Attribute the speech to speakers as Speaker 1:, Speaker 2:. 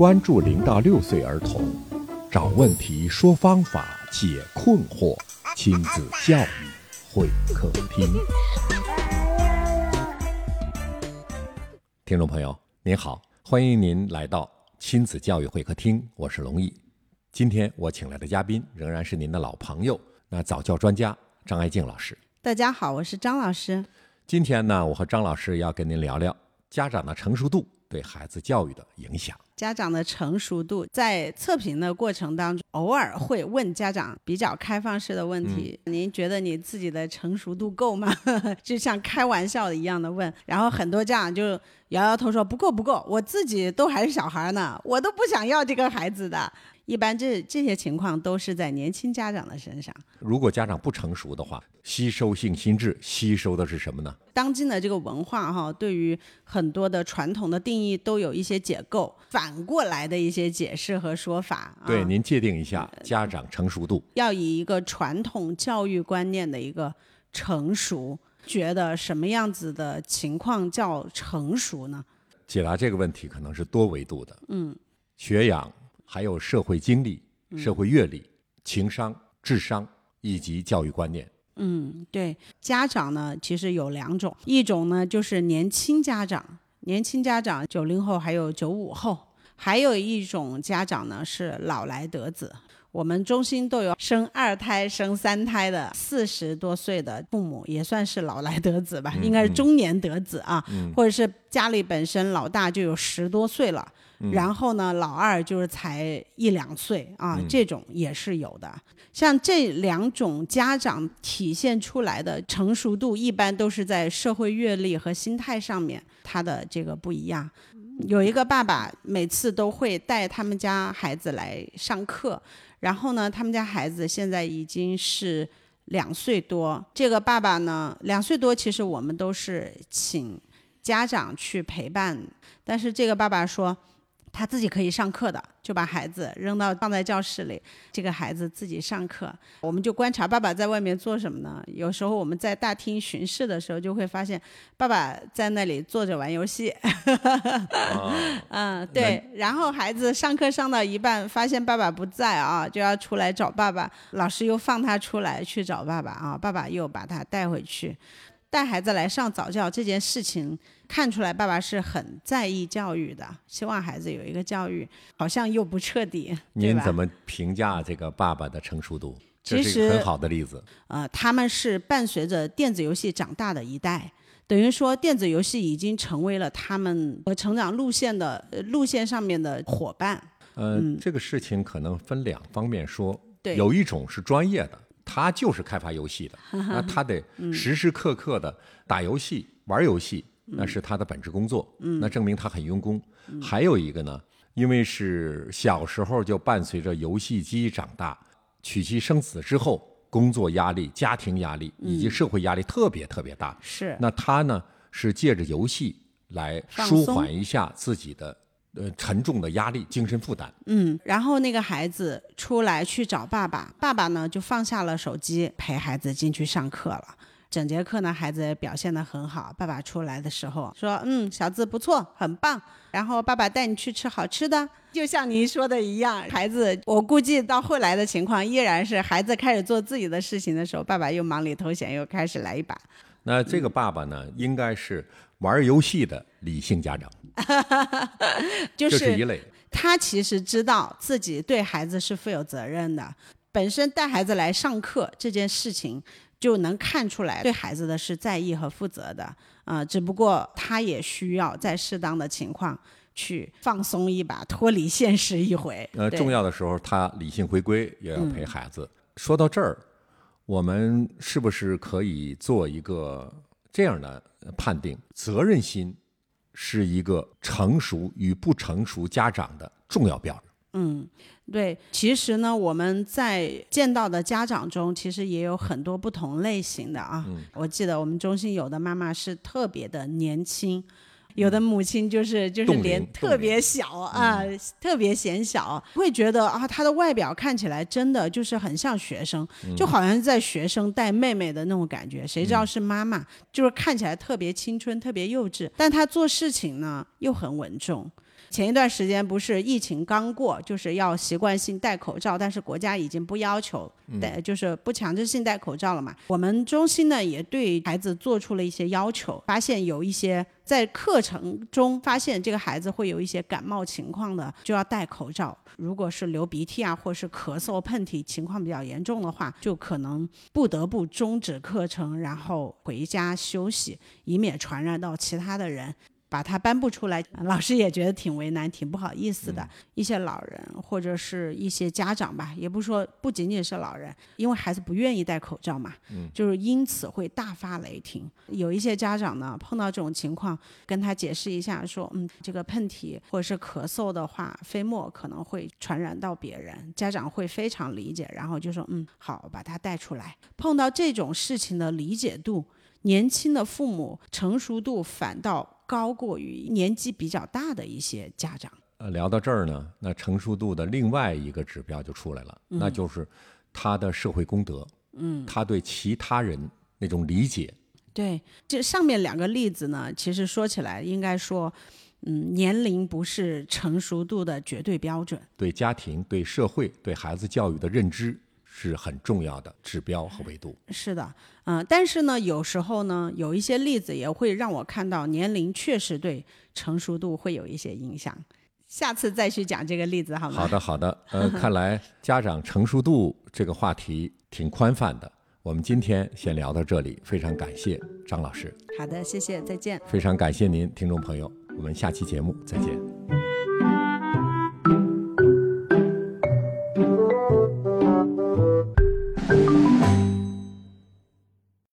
Speaker 1: 关注零到六岁儿童，找问题，说方法，解困惑，亲子教育会客厅。听众朋友，您好，欢迎您来到亲子教育会客厅，我是龙毅。今天我请来的嘉宾仍然是您的老朋友，那早教专家张爱静老师。
Speaker 2: 大家好，我是张老师。
Speaker 1: 今天呢，我和张老师要跟您聊聊家长的成熟度对孩子教育的影响。
Speaker 2: 家长的成熟度在测评的过程当中，偶尔会问家长比较开放式的问题：您觉得你自己的成熟度够吗？就像开玩笑的一样的问。然后很多家长就摇摇头说不够不够，我自己都还是小孩呢，我都不想要这个孩子的。一般这这些情况都是在年轻家长的身上。
Speaker 1: 如果家长不成熟的话，吸收性心智吸收的是什么呢？
Speaker 2: 当今的这个文化哈，对于很多的传统的定义都有一些解构，反过来的一些解释和说法。
Speaker 1: 对，您界定一下家长成熟度。
Speaker 2: 要以一个传统教育观念的一个成熟，觉得什么样子的情况叫成熟呢？
Speaker 1: 解答这个问题可能是多维度的。
Speaker 2: 嗯，
Speaker 1: 学养。还有社会经历、社会阅历、情商、智商以及教育观念。
Speaker 2: 嗯，对，家长呢其实有两种，一种呢就是年轻家长，年轻家长九零后还有九五后，还有一种家长呢是老来得子。我们中心都有生二胎、生三胎的四十多岁的父母，也算是老来得子吧，应该是中年得子啊，或者是家里本身老大就有十多岁了。然后呢，老二就是才一两岁啊，这种也是有的。像这两种家长体现出来的成熟度，一般都是在社会阅历和心态上面，他的这个不一样。有一个爸爸每次都会带他们家孩子来上课，然后呢，他们家孩子现在已经是两岁多。这个爸爸呢，两岁多，其实我们都是请家长去陪伴，但是这个爸爸说。他自己可以上课的，就把孩子扔到放在教室里，这个孩子自己上课。我们就观察爸爸在外面做什么呢？有时候我们在大厅巡视的时候，就会发现爸爸在那里坐着玩游戏。嗯，对。然后孩子上课上到一半，发现爸爸不在啊，就要出来找爸爸。老师又放他出来去找爸爸啊，爸爸又把他带回去。带孩子来上早教这件事情，看出来爸爸是很在意教育的，希望孩子有一个教育，好像又不彻底。
Speaker 1: 您怎么评价这个爸爸的成熟度？这是一个很好的例子。
Speaker 2: 呃，他们是伴随着电子游戏长大的一代，等于说电子游戏已经成为了他们和成长路线的路线上面的伙伴。
Speaker 1: 嗯，这个事情可能分两方面说，有一种是专业的。他就是开发游戏的，那他得时时刻刻的打游戏、玩游戏，那是他的本职工作，那证明他很用功。还有一个呢，因为是小时候就伴随着游戏机长大，娶妻生子之后，工作压力、家庭压力以及社会压力特别特别大。
Speaker 2: 是，
Speaker 1: 那他呢是借着游戏来舒缓一下自己的。呃，沉重的压力、精神负担。
Speaker 2: 嗯，然后那个孩子出来去找爸爸，爸爸呢就放下了手机，陪孩子进去上课了。整节课呢，孩子表现得很好。爸爸出来的时候说：“嗯，小子不错，很棒。”然后爸爸带你去吃好吃的，就像您说的一样。孩子，我估计到后来的情况依然是，孩子开始做自己的事情的时候，爸爸又忙里偷闲，又开始来一把。
Speaker 1: 那这个爸爸呢，应该是玩游戏的理性家长。
Speaker 2: 就是
Speaker 1: 一类，
Speaker 2: 他其实知道自己对孩子是负有责任的。本身带孩子来上课这件事情，就能看出来对孩子的是在意和负责的。啊，只不过他也需要在适当的情况去放松一把，脱离现实一回。
Speaker 1: 呃，重要的时候他理性回归，也要陪孩子。说到这儿，我们是不是可以做一个这样的判定：责任心？是一个成熟与不成熟家长的重要标准。
Speaker 2: 嗯，对，其实呢，我们在见到的家长中，其实也有很多不同类型的啊。我记得我们中心有的妈妈是特别的年轻。有的母亲就是就是脸特别小啊，特别显小，会觉得啊，她的外表看起来真的就是很像学生，就好像在学生带妹妹的那种感觉。谁知道是妈妈，就是看起来特别青春、特别幼稚，但她做事情呢又很稳重。前一段时间不是疫情刚过，就是要习惯性戴口罩，但是国家已经不要求戴，就是不强制性戴口罩了嘛。我们中心呢也对孩子做出了一些要求，发现有一些在课程中发现这个孩子会有一些感冒情况的，就要戴口罩。如果是流鼻涕啊，或是咳嗽、喷嚏情况比较严重的话，就可能不得不终止课程，然后回家休息，以免传染到其他的人。把它颁布出来，老师也觉得挺为难、挺不好意思的。一些老人或者是一些家长吧，也不说不仅仅是老人，因为孩子不愿意戴口罩嘛，就是因此会大发雷霆。有一些家长呢，碰到这种情况，跟他解释一下，说，嗯，这个喷嚏或者是咳嗽的话，飞沫可能会传染到别人，家长会非常理解，然后就说，嗯，好，把它带出来。碰到这种事情的理解度，年轻的父母成熟度反倒。高过于年纪比较大的一些家长。
Speaker 1: 呃，聊到这儿呢，那成熟度的另外一个指标就出来了，那就是他的社会公德。嗯，他对其他人那种理解。
Speaker 2: 对，这上面两个例子呢，其实说起来应该说，嗯，年龄不是成熟度的绝对标准。
Speaker 1: 对家庭、对社会、对孩子教育的认知。是很重要的指标和维度。
Speaker 2: 是的，嗯，但是呢，有时候呢，有一些例子也会让我看到年龄确实对成熟度会有一些影响。下次再去讲这个例子好吗？
Speaker 1: 好的，好的。呃，看来家长成熟度这个话题挺宽泛的。我们今天先聊到这里，非常感谢张老师。
Speaker 2: 好的，谢谢，再见。
Speaker 1: 非常感谢您，听众朋友，我们下期节目再见。